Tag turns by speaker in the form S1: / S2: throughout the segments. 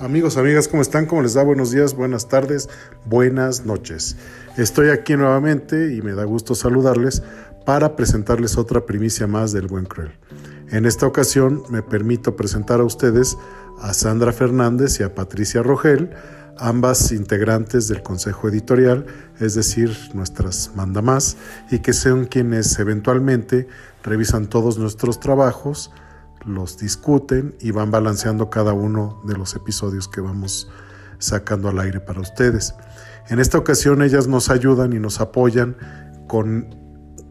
S1: Amigos, amigas, ¿cómo están? ¿Cómo les da? Buenos días, buenas tardes, buenas noches. Estoy aquí nuevamente y me da gusto saludarles para presentarles otra primicia más del Buen Cruel. En esta ocasión me permito presentar a ustedes a Sandra Fernández y a Patricia Rogel, ambas integrantes del Consejo Editorial, es decir, nuestras mandamás, y que son quienes eventualmente revisan todos nuestros trabajos, los discuten y van balanceando cada uno de los episodios que vamos sacando al aire para ustedes. En esta ocasión ellas nos ayudan y nos apoyan con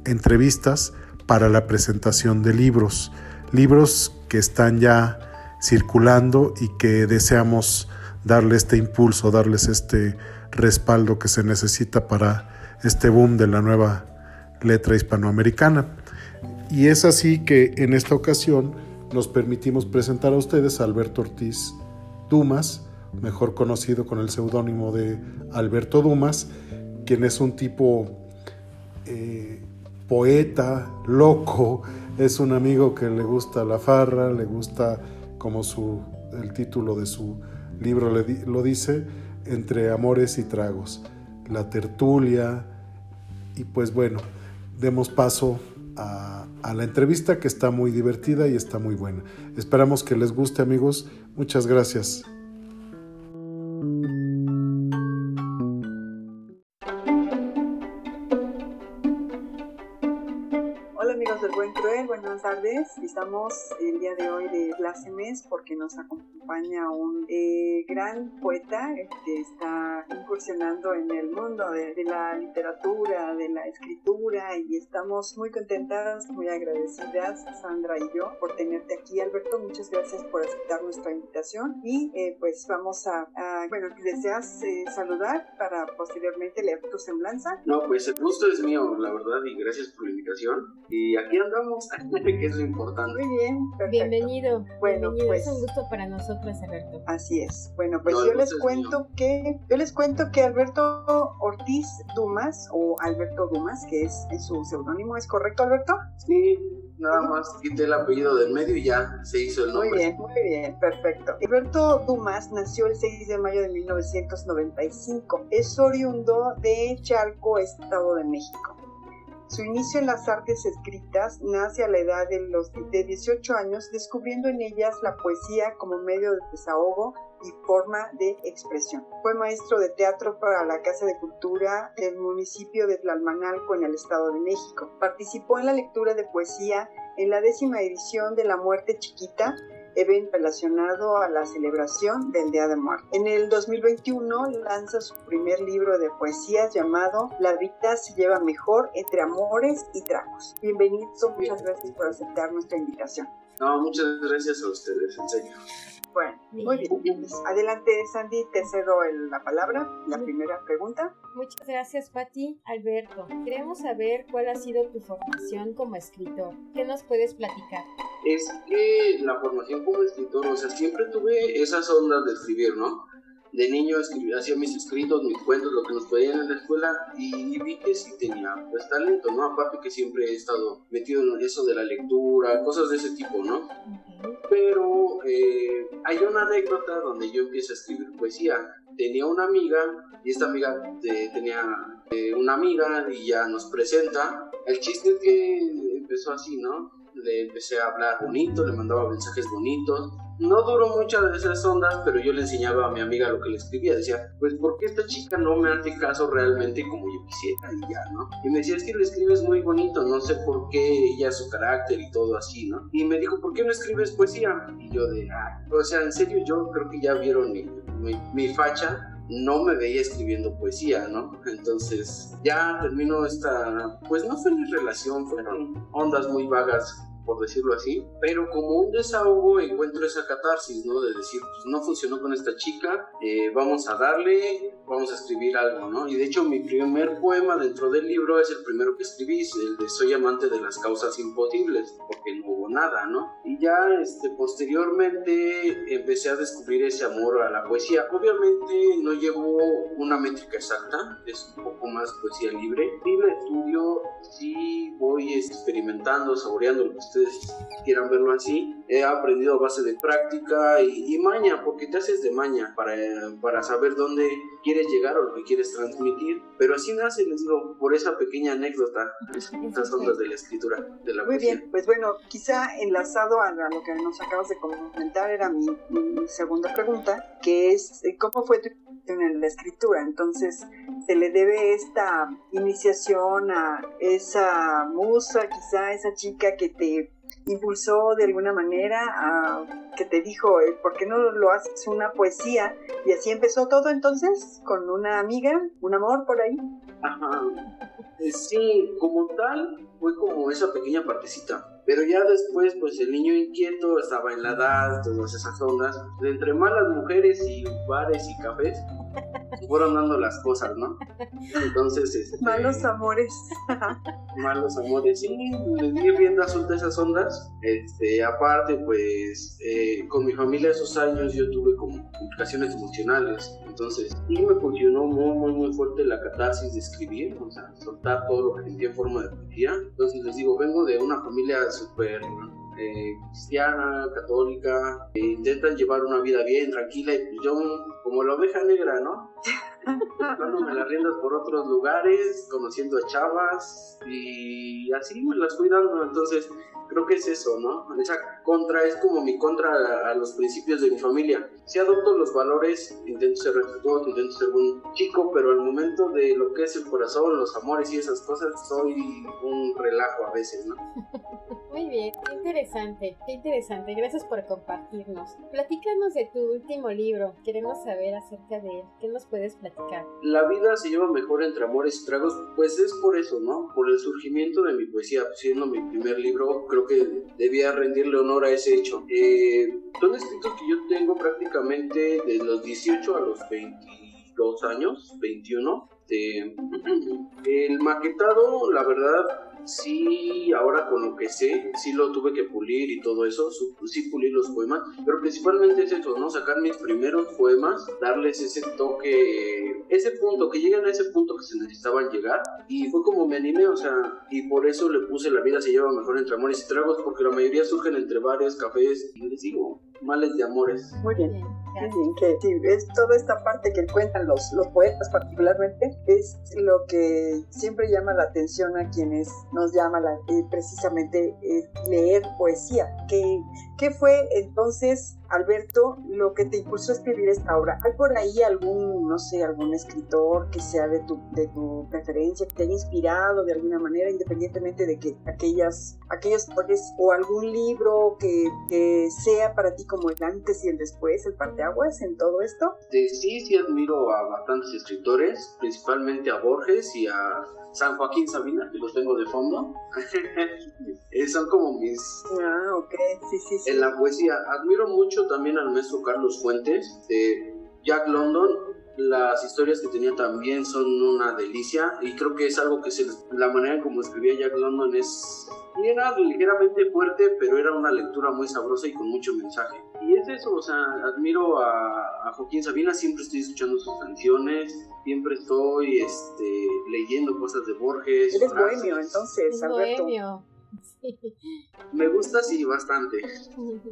S1: entrevistas para la presentación de libros, libros que están ya circulando y que deseamos darle este impulso, darles este respaldo que se necesita para este boom de la nueva letra hispanoamericana. Y es así que en esta ocasión nos permitimos presentar a ustedes a Alberto Ortiz Dumas, mejor conocido con el seudónimo de Alberto Dumas, quien es un tipo eh, poeta, loco, es un amigo que le gusta la farra, le gusta como su, el título de su libro lo dice, entre amores y tragos, la tertulia, y pues bueno, demos paso a, la entrevista que está muy divertida y está muy buena. Esperamos que les guste amigos. Muchas gracias.
S2: Estamos el día de hoy de plácemes porque nos acompaña un eh, gran poeta que está incursionando en el mundo de, la literatura, de la escritura y estamos muy contentas, muy agradecidas, Sandra y yo, por tenerte aquí. Alberto, muchas gracias por aceptar nuestra invitación y eh, pues vamos a, bueno, ¿deseas eh, saludar para posteriormente leer tu semblanza?
S3: No, pues el gusto es mío, la verdad, y gracias por la invitación. Y aquí andamos, que es importante.
S2: Muy bien,
S4: perfecto. Bienvenido. Bueno, Bienvenido. pues. Es un gusto para nosotros, Alberto.
S2: Así es. Bueno, pues yo les cuento que, yo les cuento que Alberto Ortiz Dumas, o Alberto Dumas, que es, su seudónimo, ¿es correcto, Alberto?
S3: Sí, nada más quité el apellido del medio y ya se hizo el nombre.
S2: Muy bien, muy bien, perfecto. Alberto Dumas nació el 6 de mayo de 1995. Es oriundo de Chalco, Estado de México. Su inicio en las artes escritas nace a la edad de, los, de 18 años, descubriendo en ellas la poesía como medio de desahogo y forma de expresión. Fue maestro de teatro para la Casa de Cultura del municipio de Tlalmanalco en el Estado de México. Participó en la lectura de poesía en la décima edición de La Muerte Chiquita evento relacionado a la celebración del Día de Muerte. En el 2021 lanza su primer libro de poesías llamado La vida se lleva mejor entre amores y tragos. Bienvenido, muchas gracias por aceptar nuestra invitación.
S3: No, muchas gracias a ustedes, en.
S2: Muy bien. Adelante, Sandy, te cedo la palabra, la primera pregunta.
S4: Muchas gracias, Patti. Alberto, queremos saber cuál ha sido tu formación como escritor. ¿Qué nos puedes platicar?
S3: Es que la formación como escritor, o sea, siempre tuve esas ondas de escribir, ¿no? de niño escribía, hacía mis escritos, mis cuentos, lo que nos pedían en la escuela y vi que sí tenía pues talento, ¿no? Aparte que siempre he estado metido en eso de la lectura, cosas de ese tipo, ¿no? Pero eh, hay una anécdota donde yo empiezo a escribir poesía. Tenía una amiga y esta amiga eh, tenía eh, una amiga y ya nos presenta. El chiste es que empezó así, ¿no? Le empecé a hablar bonito, le mandaba mensajes bonitos no duró muchas de esas ondas, pero yo le enseñaba a mi amiga lo que le escribía. Decía, pues, ¿por qué esta chica no me hace caso realmente como yo quisiera? Y ya, ¿no? Y me decía, es que lo escribes muy bonito, no sé por qué ella, su carácter y todo así, ¿no? Y me dijo, ¿por qué no escribes poesía? Y yo de, ah, o sea, en serio, yo creo que ya vieron mi, mi, mi facha no me veía escribiendo poesía, ¿no? Entonces ya terminó esta, pues no fue ni relación, fueron ondas muy vagas por decirlo así, pero como un desahogo encuentro esa catarsis, ¿no? De decir, pues no funcionó con esta chica, eh, vamos a darle, vamos a escribir algo, ¿no? Y de hecho mi primer poema dentro del libro es el primero que escribí, el de Soy amante de las causas imposibles, porque no hubo nada, ¿no? Y ya este, posteriormente empecé a descubrir ese amor a la poesía. Obviamente no llevo una métrica exacta, es un poco más poesía libre, y la estudio, sí voy experimentando, saboreando lo que ustedes quieran verlo así. He aprendido a base de práctica y, maña, porque te haces de maña para, para saber dónde quieres llegar o lo que quieres transmitir. Pero así nace, les digo, por esa pequeña anécdota, esas ondas de la escritura, de la
S2: Muy bien, pues bueno, quizá enlazado a lo que nos acabas de comentar, era mi, mi segunda pregunta, que es, ¿cómo fue tu en la escritura. Entonces, se le debe esta iniciación a esa musa, quizá esa chica que te impulsó de alguna manera, a, que te dijo, eh, ¿por qué no lo haces una poesía? Y así empezó todo entonces, con una amiga, un amor por ahí.
S3: Ajá. Eh, sí, como tal, fue como esa pequeña partecita pero ya después, pues el niño inquieto estaba en la edad, todas esas ondas. entre malas mujeres y bares y cafés, fueron dando las cosas, ¿no? Entonces, este,
S2: malos amores.
S3: malos amores, sí, les di rienda suelta esas ondas. Este, aparte, pues, eh, con mi familia esos años yo tuve como complicaciones emocionales. Entonces, sí me funcionó muy, muy, muy fuerte la catarsis de escribir, o sea, soltar todo lo que sentía en forma de poesía. Entonces, les digo, vengo de una familia súper eh, cristiana, católica, e intentan llevar una vida bien, tranquila, y pues yo, como la oveja negra, ¿no? Dándome las riendas por otros lugares, conociendo a chavas, y así me las fui dando, entonces creo que es eso, ¿no? Esa contra es como mi contra a, los principios de mi familia. Si adopto los valores, intento ser respetuoso, intento ser un chico, pero al momento de lo que es el corazón, los amores y esas cosas, soy un relajo a veces, ¿no?
S4: Muy bien, qué interesante, qué interesante. Gracias por compartirnos. Platícanos de tu último libro. Queremos saber acerca de él. ¿Qué nos puedes platicar?
S3: La vida se lleva mejor entre amores y tragos. Pues es por eso, ¿no? Por el surgimiento de mi poesía. Siendo mi primer libro, creo que debía rendirle honor a ese hecho. Eh, son escritos que yo tengo prácticamente de los 18 a los 22 años, 21. el maquetado, la verdad, sí, ahora con lo que sé, sí lo tuve que pulir y todo eso, sí pulir los poemas, pero principalmente es eso, ¿no? Sacar mis primeros poemas, darles ese toque, ese punto, que lleguen a ese punto que se necesitaban llegar, y fue como me animé, o sea, y por eso le puse La vida se lleva mejor entre amores y tragos, porque la mayoría surgen entre bares, cafés, y les digo, males de amores.
S2: Muy bien. Muy bien, que sí, es toda esta parte que cuentan los, los poetas particularmente, es lo que siempre llama la atención a quienes nos llama la, eh, precisamente eh, leer poesía. ¿Qué, ¿Qué fue entonces Alberto, lo que te impulsó a escribir esta obra, ¿hay por ahí algún, no sé, algún escritor que sea de tu, de tu preferencia, que te haya inspirado de alguna manera, independientemente de que aquellas, aquellos o algún libro que, sea para ti como el antes y el después, el parteaguas en todo esto?
S3: Sí, sí admiro a bastantes escritores, principalmente a Borges y a San Joaquín Sabina, que los tengo de fondo. Eh, son como mis...
S2: Ah, ok, sí, sí, sí.
S3: En la poesía, admiro mucho también al maestro Carlos Fuentes de Jack London. Las historias que tenía también son una delicia y creo que es algo que se, la manera en como escribía Jack London es era ligeramente fuerte, pero era una lectura muy sabrosa y con mucho mensaje. Y es eso, o sea, admiro a, Joaquín Sabina, siempre estoy escuchando sus canciones, siempre estoy este, leyendo cosas de Borges.
S2: Eres bohemio, entonces, Alberto. Bohemio.
S3: Me gusta, sí, bastante.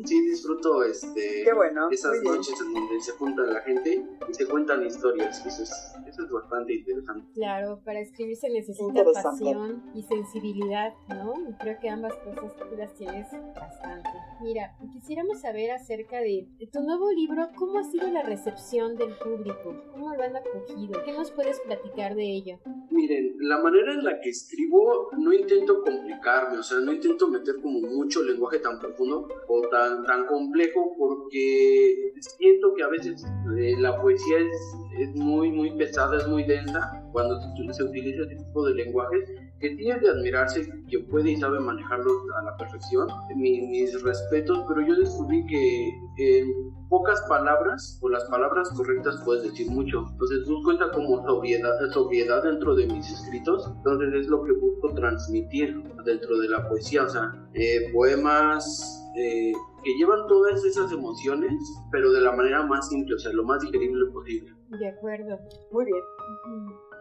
S3: Sí, disfruto este, esas noches en donde se junta la gente y se cuentan historias. Eso es, eso es bastante interesante.
S4: Claro, para escribir se necesita pasión y sensibilidad, ¿no? Y creo que ambas cosas tú las tienes bastante. Mira, quisiéramos saber acerca de tu nuevo libro, ¿cómo ha sido la recepción del público? ¿Cómo lo han acogido? ¿Qué nos puedes platicar de ello?
S3: Miren, la manera en la que escribo no intento complicarme, o sea, no intento meter como mucho lenguaje tan profundo o tan, tan complejo porque siento que a veces eh, la poesía es, es, muy, muy pesada, es muy densa cuando se utiliza este tipo de lenguajes que tiene de admirarse que puede y sabe manejarlos a la perfección. mis respetos, pero yo descubrí que en pocas palabras o las palabras correctas puedes decir mucho. Entonces busco esa como sobriedad, sobriedad dentro de mis escritos. Entonces es lo que busco transmitir dentro de la poesía. O sea, eh, poemas eh, que llevan todas esas emociones, pero de la manera más simple, o sea, lo más digerible posible.
S4: De acuerdo.
S2: Muy bien.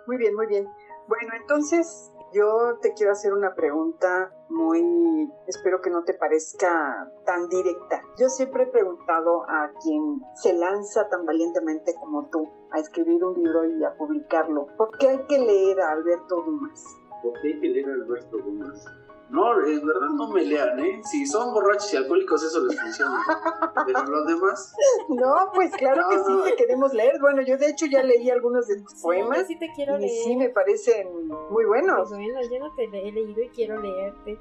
S2: Muy bien, muy bien. Bueno, entonces yo te quiero hacer una pregunta muy, espero que no te parezca tan directa. Yo siempre he preguntado a quien se lanza tan valientemente como tú a escribir un libro y a publicarlo, ¿por qué hay que leer a Alberto Dumas?
S3: ¿Por qué hay que leer a Alberto Dumas? No, es verdad, no me lean, ¿eh? Si son borrachos y alcohólicos, eso les funciona. Pero los demás.
S2: No, pues claro que sí, te queremos leer. Bueno, yo de hecho ya leí algunos de tus poemas.
S4: Sí, te quiero
S2: y
S4: leer.
S2: sí, me parecen muy buenos.
S4: Pues bueno, yo no te he leído y quiero leerte.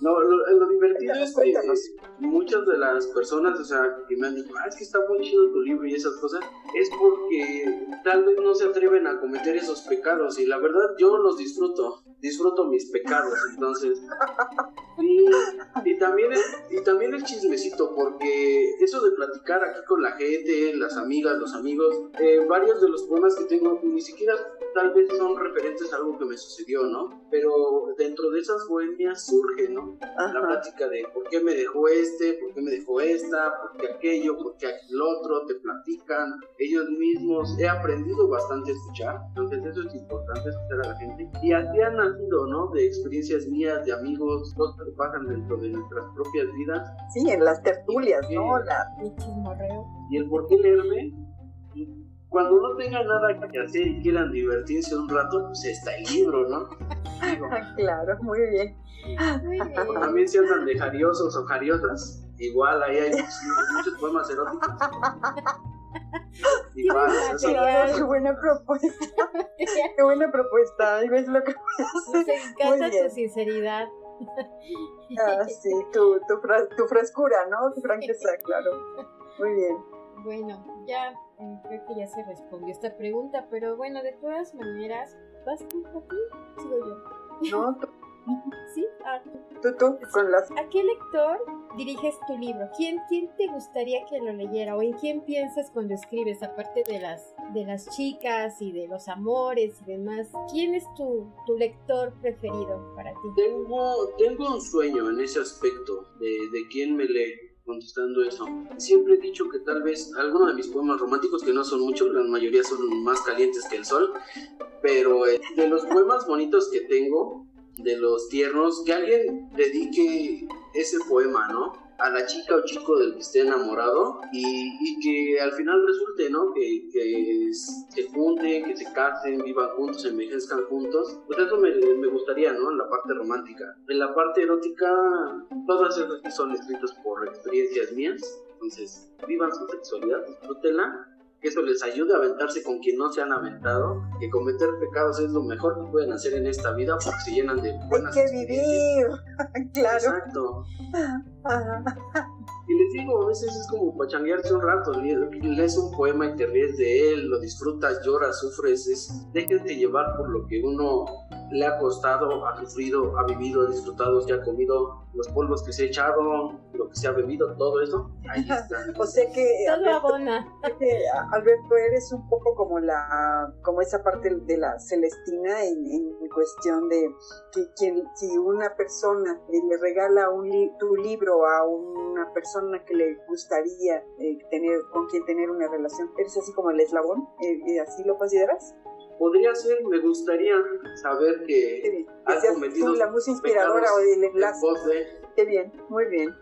S3: No, lo, lo divertido es que muchas de las personas, o sea, que me han dicho, ah, es que está muy chido tu libro y esas cosas, es porque tal vez no se atreven a cometer esos pecados y la verdad yo los disfruto, disfruto mis pecados, entonces. Y, y también el, y también el chismecito, porque eso de platicar aquí con la gente, las amigas, los amigos, eh, varios de los poemas que tengo ni siquiera tal vez son referentes a algo que me sucedió, ¿no? Pero dentro de esas bohemias surge, ¿no? la
S2: Ajá.
S3: plática de por qué me dejó este, por qué me dejó esta, por qué aquello, por qué aquel otro, te platican ellos mismos. He aprendido bastante a escuchar, entonces eso es importante, escuchar a la gente. Y así han nacido, ¿no? De experiencias mías, de amigos, cosas que pasan dentro de nuestras propias vidas.
S2: Sí, en las tertulias, ¿no? La-.
S3: Y el por qué leerme, cuando no tengan nada que hacer y quieran divertirse un rato, pues está el libro, ¿no? Digo,
S2: Ah, claro, muy bien.
S4: Muy bien.
S3: También se andan de jariosos o jariosas. Igual ahí hay muchos, poemas eróticos. Igual, o
S2: Claro, qué buena propuesta. Qué buena propuesta. Y ves lo que
S4: Nos
S2: Muy
S4: encanta
S2: bien.
S4: tu sinceridad.
S2: Ah, sí, tu, tu, tu frescura, ¿no? Tu franqueza, claro. Muy bien.
S4: Bueno, ya creo que ya se respondió esta pregunta, pero bueno, de todas maneras, ¿vas tú, Pati? Sigo yo.
S2: ¿No? Tú,
S4: ¿Sí? Ah,
S2: tú, tú, con las...
S4: ¿A qué lector diriges tu libro? ¿Quién, ¿Quién te gustaría que lo leyera? ¿O en quién piensas cuando escribes, aparte de las, de las chicas y de los amores y demás? ¿Quién es tu, tu lector preferido para ti?
S3: Tengo, tengo un sueño en ese aspecto de, de quién me lee contestando eso. Siempre he dicho que tal vez algunos de mis poemas románticos, que no son muchos, la mayoría son más calientes que el sol, pero eh, de los poemas bonitos que tengo, de los tiernos, que alguien dedique ese poema, ¿no? A la chica o chico del que esté enamorado y, que al final resulte, ¿no? Que, se junten, que se casen, vivan juntos, envejezcan juntos. Pues eso me, me gustaría, ¿no? En la parte romántica. En la parte erótica, todas esas son escritas por experiencias mías. Entonces, vivan su sexualidad, disfrútenla que eso les ayude a aventarse con quien no se han aventado, que cometer pecados es lo mejor que pueden hacer en esta vida porque se llenan de
S2: Hay
S3: buenas
S2: que
S3: experiencias.
S2: vivir. Claro.
S3: Exacto. Y les digo, a veces es como pachanguearse un rato, le- lees un poema y te ríes de él, lo disfrutas, lloras, sufres, es, déjense llevar por lo que uno le ha costado, ha sufrido, ha vivido, ha disfrutado, se ha comido, los polvos que se ha echado, lo que se ha bebido, todo eso, ahí está.
S2: O sea que,
S4: Todo
S2: Alberto,
S4: abona.
S2: que, Alberto, eres un poco como la, como esa parte de la Celestina en, en cuestión de que quien, si una persona le regala un li- tu libro a una persona que le gustaría eh, tener, con quien tener una relación, eres así como el eslabón, eh, ¿así lo consideras?
S3: Podría ser, me gustaría saber que.
S2: Que
S3: has cometido
S2: la musa inspiradora o el
S3: en
S2: enlace.
S3: de
S2: Qué bien, muy bien.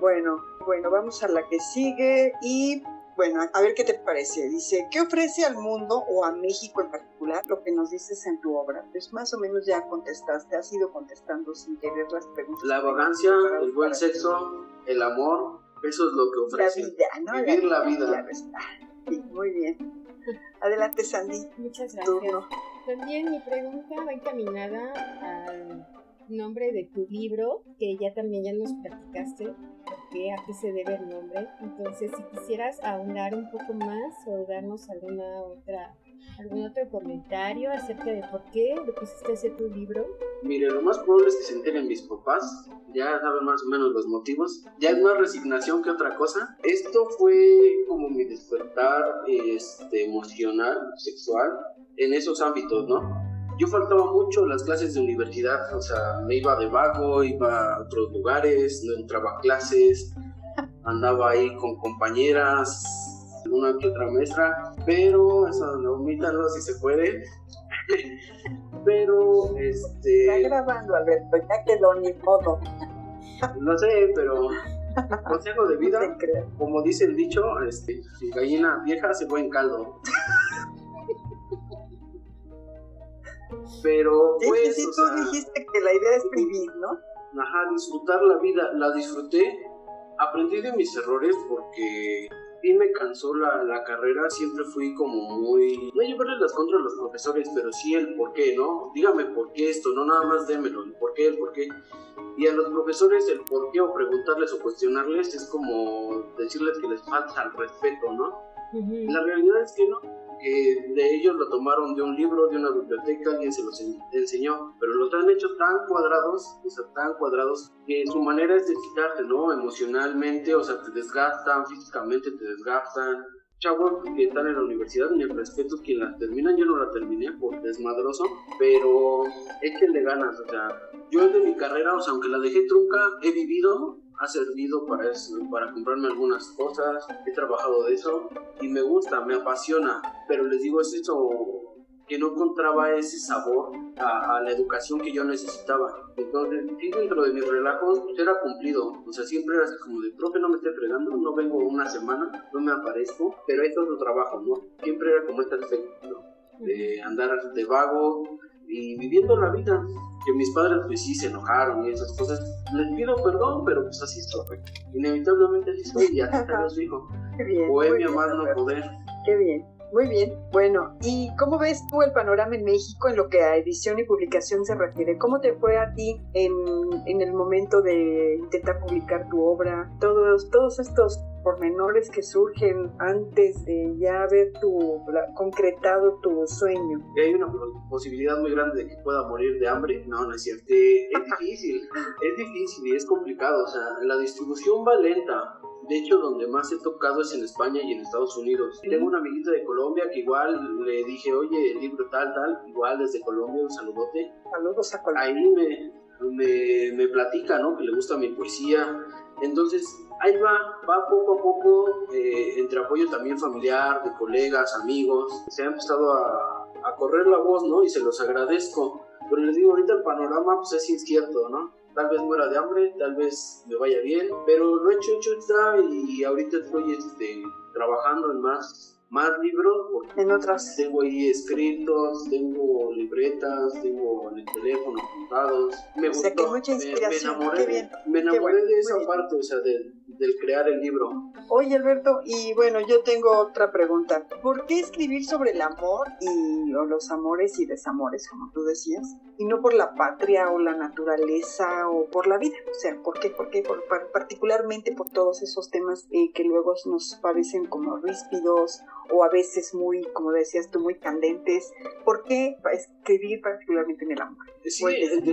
S2: Bueno, bueno, vamos a la que sigue y bueno, a ver qué te parece. Dice, ¿qué ofrece al mundo o a México en particular lo que nos dices en tu obra? Pues más o menos ya contestaste, has ido contestando sin querer las preguntas.
S3: la vagancia, el buen sexo, el amor, eso es lo que
S2: La
S3: ofrece.
S2: vida, ¿no?
S3: Vivir la vida.
S2: Claro está. Sí, muy bien. Adelante, Sandy.
S4: Muchas gracias.
S2: Turno.
S4: También mi pregunta va encaminada al nombre de tu libro, que ya también ya nos platicaste por qué, a qué se debe el nombre. Entonces, si quisieras ahondar un poco más o darnos alguna otra algún otro comentario acerca de por qué le pusiste ese tu libro.
S3: Mire, lo más probable es que se enteren mis papás, ya saben más o menos los motivos. Ya es más resignación que otra cosa. Esto fue como mi despertar este, emocional, sexual, en esos ámbitos, ¿no? Yo faltaba mucho las clases de universidad, o sea, me iba de vago, iba a otros lugares, no entraba a clases, andaba ahí con compañeras, una que otra maestra, pero eso, no, omítanlo si se puede. pero este...
S2: Está grabando, Alberto, ya quedó ni modo.
S3: No sé, pero consejo de vida, como dice el dicho, este, si gallina vieja se fue en caldo. Pero pues,
S2: sí, tú dijiste que la idea es vivir, ¿no?
S3: Ajá, disfrutar la vida, la disfruté, aprendí de mis errores porque bien me cansó la, la, carrera, siempre fui como muy... No llevarle las contras a los profesores, pero sí el por qué, ¿no? Dígame por qué esto, no nada más démelo, el por qué, el por qué. Y a los profesores el por qué o preguntarles o cuestionarles es como decirles que les falta el respeto, ¿no? La realidad es que no, que de ellos lo tomaron de un libro, de una biblioteca, alguien se los enseñó, pero los han hecho tan cuadrados, o sea, tan cuadrados, que su manera es de quitarte, ¿no? Emocionalmente, o sea, te desgastan, físicamente te desgastan. Chavos que están en la universidad, mi respeto quien la terminan, yo no la terminé por desmadroso, pero échenle ganas, o sea, yo de mi carrera, o sea, aunque la dejé trunca, he vivido ha servido para eso, para comprarme algunas cosas, he trabajado de eso y me gusta, me apasiona, pero les digo, es eso que no encontraba ese sabor a, la educación que yo necesitaba. Entonces, sí, dentro de mis relajos, pues era cumplido. O sea, siempre era así como de, profe, no me esté fregando, no vengo una semana, no me aparezco, pero esto es lo trabajo, ¿no? Siempre era como este de andar de vago y viviendo la vida que mis padres pues sí se enojaron y esas cosas. Les pido perdón, pero pues así estoy. Inevitablemente así estoy y así está su hijo. Bohemia más no poder.
S2: Qué bien. Muy bien, bueno, ¿y cómo ves tú el panorama en México en lo que a edición y publicación se refiere? ¿Cómo te fue a ti en, en el momento de intentar publicar tu obra? Todos, todos estos pormenores que surgen antes de ya haber tu, concretado tu sueño.
S3: hay una posibilidad muy grande de que pueda morir de hambre. No, no es cierto. Es difícil, es difícil y es complicado. O sea, la distribución va lenta. De hecho, donde más he tocado es en España y en Estados Unidos. Tengo una amiguita de Colombia que igual le dije, oye, el libro tal, tal, igual desde Colombia, un saludote.
S2: Saludos a Colombia.
S3: Ahí me, me, me platica, ¿no? Que le gusta mi poesía. Entonces, ahí va, va poco a poco, eh, entre apoyo también familiar, de colegas, amigos. Se ha empezado a, a correr la voz, ¿no? Y se los agradezco. Pero les digo, ahorita el panorama pues es incierto, ¿no? tal vez muera de hambre, tal vez me vaya bien, pero lo he hecho, hecho está y ahorita estoy este, trabajando en más más libros porque
S2: en otras
S3: tengo ahí escritos tengo libretas tengo en el teléfono apuntados me
S2: o sea, que mucha inspiración.
S3: me, enamoré, me enamoré de esa parte o sea de, del crear el libro.
S2: Oye Alberto, y bueno, yo tengo otra pregunta. ¿Por qué escribir sobre el amor y los amores y desamores, como tú decías? Y no por la patria o la naturaleza o por la vida. O sea, ¿por qué? ¿Por qué? Por, particularmente por todos esos temas eh, que luego nos parecen como ríspidos o a veces muy, como decías tú, muy candentes. ¿Por qué escribir particularmente en el amor?
S3: Sí,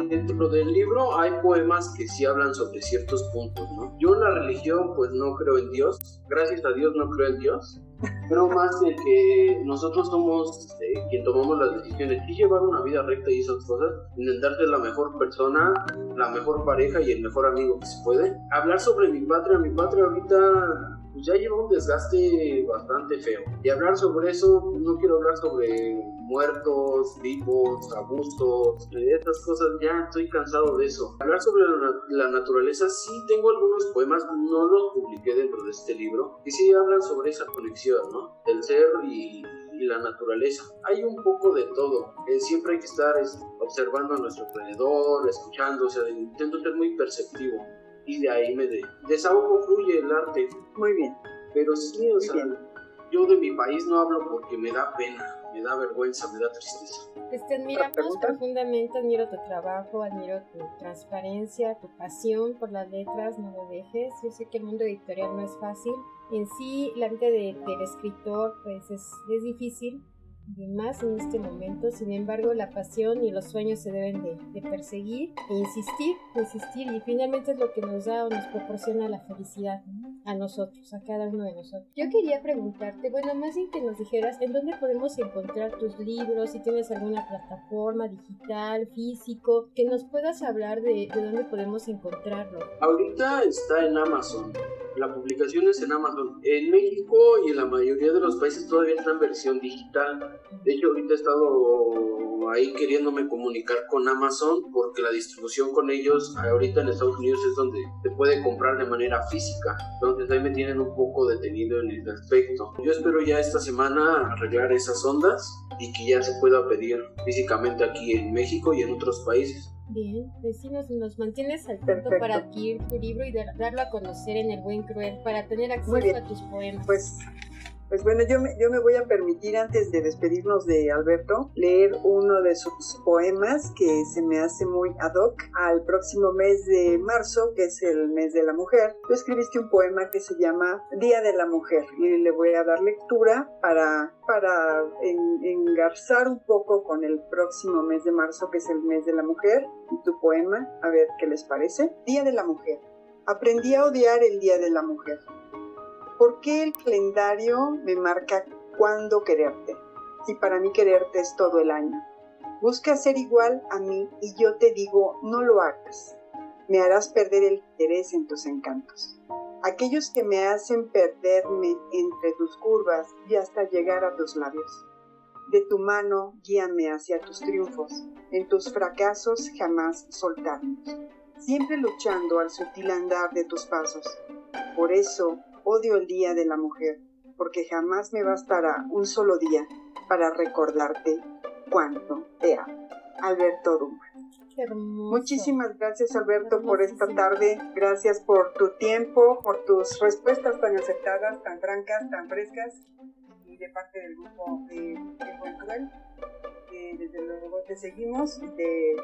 S3: dentro del libro hay poemas que sí hablan sobre ciertos puntos, ¿no? Yo la religión, pues no creo en Dios. Gracias a Dios no creo en Dios. Creo más de que nosotros somos eh, quien tomamos las decisiones y llevar una vida recta y esas cosas, intentar ser la mejor persona, la mejor pareja y el mejor amigo que se puede. Hablar sobre mi patria, mi patria ahorita pues ya lleva un desgaste bastante feo. Y hablar sobre eso, no quiero hablar sobre muertos, vivos, abusos, estas cosas, ya estoy cansado de eso. Hablar sobre la, naturaleza, sí tengo algunos poemas, no los publiqué dentro de este libro, y sí hablan sobre esa conexión, ¿no? Del ser y, la naturaleza. Hay un poco de todo. Eh, siempre hay que estar observando a nuestro alrededor, escuchando, o sea, intento ser muy perceptivo y de ahí me de, desahogo fluye el arte.
S2: Muy bien.
S3: Pero sí, o sea, yo de mi país no hablo porque me da pena, me da vergüenza, me da tristeza.
S4: Pues te admiramos profundamente, admiro tu trabajo, admiro tu transparencia, tu pasión por las letras, no lo dejes. Yo sé que el mundo editorial no es fácil. En sí, la vida de, del escritor pues es, es difícil, y más en este momento. Sin embargo, la pasión y los sueños se deben de, perseguir e insistir, insistir y finalmente es lo que nos da o nos proporciona la felicidad a nosotros, a cada uno de nosotros. Yo quería preguntarte, bueno, más bien que nos dijeras en dónde podemos encontrar tus libros, si tienes alguna plataforma digital, físico, que nos puedas hablar de, de dónde podemos encontrarlo.
S3: Ahorita está en Amazon. La publicación es en Amazon. En México y en la mayoría de los países todavía está en versión digital De hecho, ahorita he estado ahí queriéndome comunicar con Amazon porque la distribución con ellos ahorita en Estados Unidos es donde se puede comprar de manera física. Entonces ahí me tienen un poco detenido en ese aspecto. Yo espero ya esta semana arreglar esas ondas y que ya se pueda pedir físicamente aquí en México y en otros países.
S4: Bien, pues nos, mantienes al tanto para adquirir tu libro y darlo a conocer en El Buen Cruel, para tener acceso a tus poemas.
S2: Pues pues bueno, yo me, yo me voy a permitir antes de despedirnos de Alberto leer uno de sus poemas que se me hace muy ad hoc al próximo mes de marzo, que es el mes de la mujer. Tú escribiste un poema que se llama Día de la Mujer y le voy a dar lectura para, para engarzar un poco con el próximo mes de marzo, que es el mes de la mujer, y tu poema, a ver qué les parece. Día de la Mujer. Aprendí a odiar el Día de la Mujer ¿Por qué el calendario me marca cuándo quererte? Si para mí quererte es todo el año. Busca ser igual a mí y yo te digo, no lo hagas. Me harás perder el interés en tus encantos. Aquellos que me hacen perderme entre tus curvas y hasta llegar a tus labios. De tu mano guíame hacia tus triunfos, en tus fracasos jamás soltarnos, siempre luchando al sutil andar de tus pasos. Por eso Odio el Día de la Mujer, porque jamás me bastará un solo día para recordarte cuánto te amo. Alberto Dumas. Muchísimas gracias Alberto por esta tarde, gracias por tu tiempo, por tus respuestas tan aceptadas, tan francas, tan frescas y de parte del grupo de, Cruel. desde luego te seguimos y te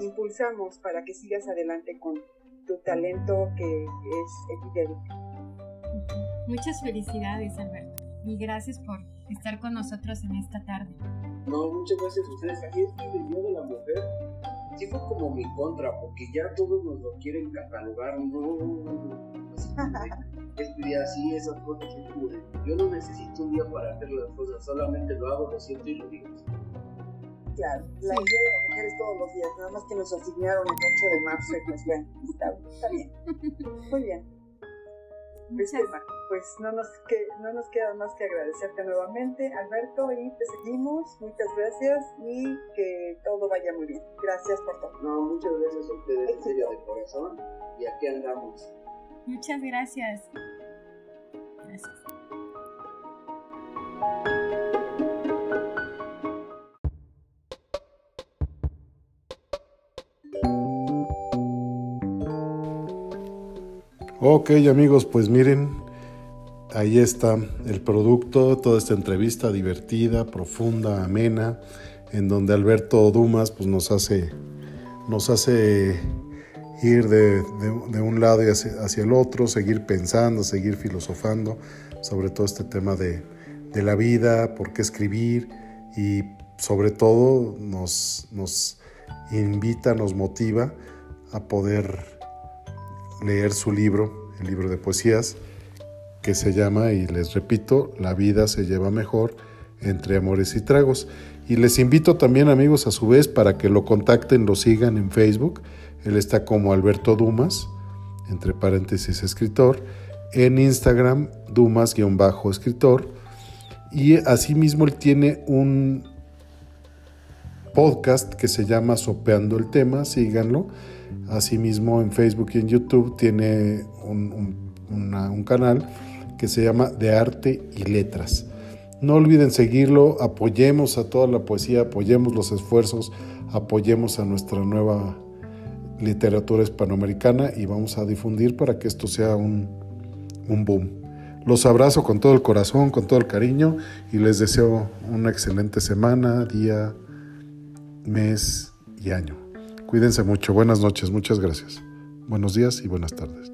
S2: impulsamos para que sigas adelante con tu talento que es evidente.
S4: Muchas felicidades, Alberto. Y gracias por estar con nosotros en esta tarde.
S3: No, muchas gracias a ustedes. Aquí el Día de la Mujer sí fue como mi contra, porque ya todos nos lo quieren catalogar. No, este día sí, esas cosas como de, yo no necesito un día para hacer las cosas, solamente lo hago, lo siento y lo digo.
S2: Claro, la Día de la Mujer es todos los días, nada más que nos asignaron el 8 de marzo y pues bueno, está bien. Muy bien. Pues no nos, que, no nos queda más que agradecerte nuevamente, Alberto, y te seguimos. Muchas gracias y que todo vaya muy bien. Gracias por todo.
S3: No, muchas gracias a ustedes, en serio, de corazón. Y aquí andamos.
S4: Muchas gracias. Gracias.
S1: Ok amigos, pues miren, ahí está el producto, toda esta entrevista divertida, profunda, amena, en donde Alberto Dumas pues, nos, hace, nos hace ir de, un lado y hacia, el otro, seguir pensando, seguir filosofando sobre todo este tema de, la vida, por qué escribir y sobre todo nos invita, nos motiva a poder leer su libro, el libro de poesías, que se llama, y les repito, La vida se lleva mejor entre amores y tragos. Y les invito también amigos a su vez para que lo contacten, lo sigan en Facebook. Él está como Alberto Dumas, entre paréntesis escritor, en Instagram Dumas-escritor. Y asimismo él tiene un podcast que se llama Sopeando el tema, síganlo Asimismo, en Facebook y en YouTube tiene un, canal que se llama De Arte y Letras. No olviden seguirlo, apoyemos a toda la poesía, apoyemos los esfuerzos, apoyemos a nuestra nueva literatura hispanoamericana y vamos a difundir para que esto sea un, un boom. Los abrazo con todo el corazón, con todo el cariño y les deseo una excelente semana, día, mes y año. Cuídense mucho. Buenas noches. Muchas gracias. Buenos días y buenas tardes.